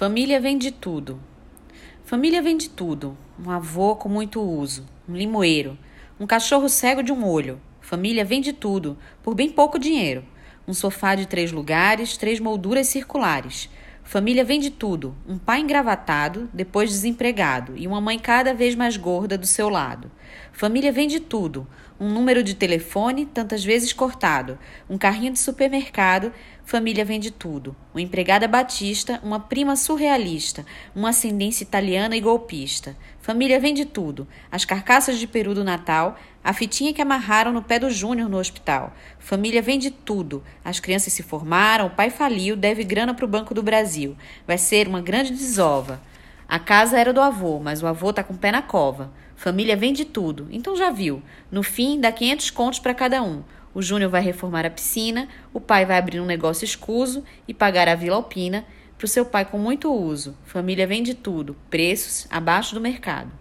Família vem de tudo. Família vem de tudo. Um avô com muito uso, um limoeiro, um cachorro cego de um olho. Família vem de tudo, por bem pouco dinheiro. Um sofá de três lugares, três molduras circulares. Família vem de tudo. Um pai engravatado, depois desempregado, e uma mãe cada vez mais gorda do seu lado. Família vem de tudo um número de telefone tantas vezes cortado, um carrinho de supermercado, família vende tudo, uma empregada batista, uma prima surrealista, uma ascendência italiana e golpista. Família vende tudo, as carcaças de peru do Natal, a fitinha que amarraram no pé do Júnior no hospital. Família vende tudo, as crianças se formaram, o pai faliu, deve grana para o Banco do Brasil. Vai ser uma grande desova. A casa era do avô, mas o avô tá com o pé na cova. Família vende tudo, então já viu. No fim, dá 500 contos para cada um. O Júnior vai reformar a piscina, o pai vai abrir um negócio escuso e pagar a Vila Alpina para o seu pai com muito uso. Família vende tudo, preços abaixo do mercado.